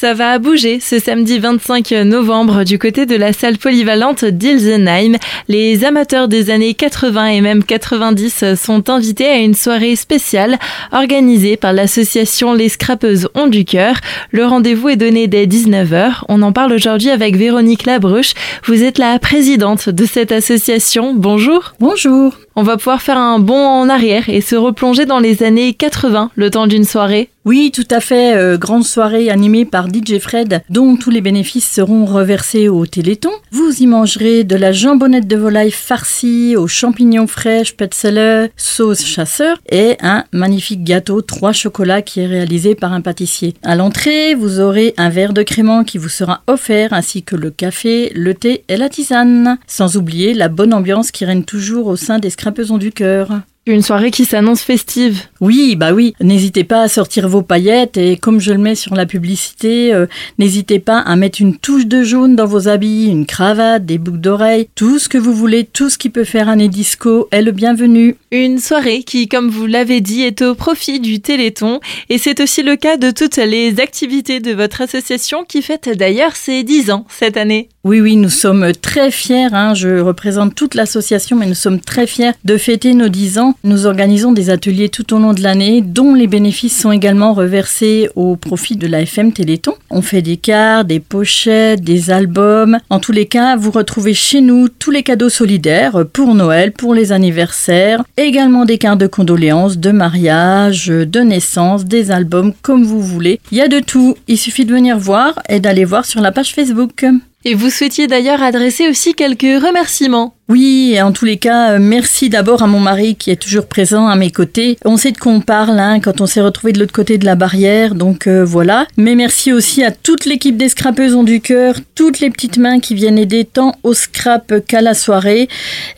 Ça va bouger ce samedi 25 novembre du côté de la salle polyvalente d'Ilsenheim. Les amateurs des années 80 et même 90 sont invités à une soirée spéciale organisée par l'association Les Scrapeuses ont du cœur. Le rendez-vous est donné dès 19h. On en parle aujourd'hui avec Véronique Labruche. Vous êtes la présidente de cette association. Bonjour. Bonjour. On va pouvoir faire un bond en arrière et se replonger dans les années 80 le temps d'une soirée. Oui, tout à fait. Euh, grande soirée animée par DJ Fred, dont tous les bénéfices seront reversés au Téléthon. Vous y mangerez de la jambonnette de volaille farcie aux champignons fraîches, petzeller, sauce chasseur et un magnifique gâteau 3 chocolats qui est réalisé par un pâtissier. À l'entrée, vous aurez un verre de crément qui vous sera offert ainsi que le café, le thé et la tisane. Sans oublier la bonne ambiance qui règne toujours au sein des scrapesons du cœur. Une soirée qui s'annonce festive. Oui, bah oui. N'hésitez pas à sortir vos paillettes et comme je le mets sur la publicité, euh, n'hésitez pas à mettre une touche de jaune dans vos habits, une cravate, des boucles d'oreilles, tout ce que vous voulez, tout ce qui peut faire un disco est le bienvenu. Une soirée qui, comme vous l'avez dit, est au profit du Téléthon et c'est aussi le cas de toutes les activités de votre association qui fête d'ailleurs ses 10 ans cette année. Oui, oui, nous sommes très fiers. Hein. Je représente toute l'association, mais nous sommes très fiers de fêter nos 10 ans. Nous organisons des ateliers tout au long de l'année, dont les bénéfices sont également reversés au profit de la FM Téléthon. On fait des cartes, des pochettes, des albums. En tous les cas, vous retrouvez chez nous tous les cadeaux solidaires pour Noël, pour les anniversaires, également des cartes de condoléances, de mariage, de naissance, des albums, comme vous voulez. Il y a de tout. Il suffit de venir voir et d'aller voir sur la page Facebook. Et vous souhaitiez d'ailleurs adresser aussi quelques remerciements. Oui, en tous les cas, euh, merci d'abord à mon mari qui est toujours présent à mes côtés. On sait de quoi on parle hein, quand on s'est retrouvé de l'autre côté de la barrière, donc euh, voilà. Mais merci aussi à toute l'équipe des scrapeuses du cœur, toutes les petites mains qui viennent aider tant au scrap qu'à la soirée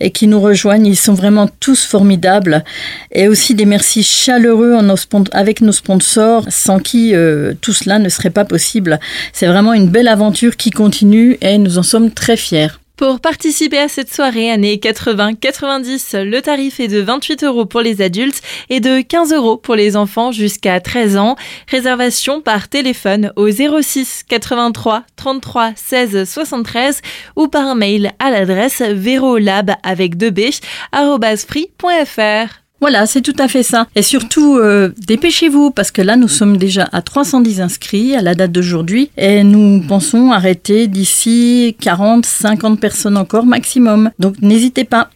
et qui nous rejoignent. Ils sont vraiment tous formidables. Et aussi des merci chaleureux avec nos sponsors, sans qui euh, tout cela ne serait pas possible. C'est vraiment une belle aventure qui continue et nous en sommes très fiers. Pour participer à cette soirée année 80-90, le tarif est de 28 euros pour les adultes et de 15 euros pour les enfants jusqu'à 13 ans. Réservation par téléphone au 06 83 33 16 73 ou par mail à l'adresse verolab avec 2b free.fr. Voilà, c'est tout à fait ça. Et surtout, euh, dépêchez-vous parce que là, nous sommes déjà à 310 inscrits à la date d'aujourd'hui et nous pensons arrêter d'ici 40, 50 personnes encore maximum. Donc n'hésitez pas.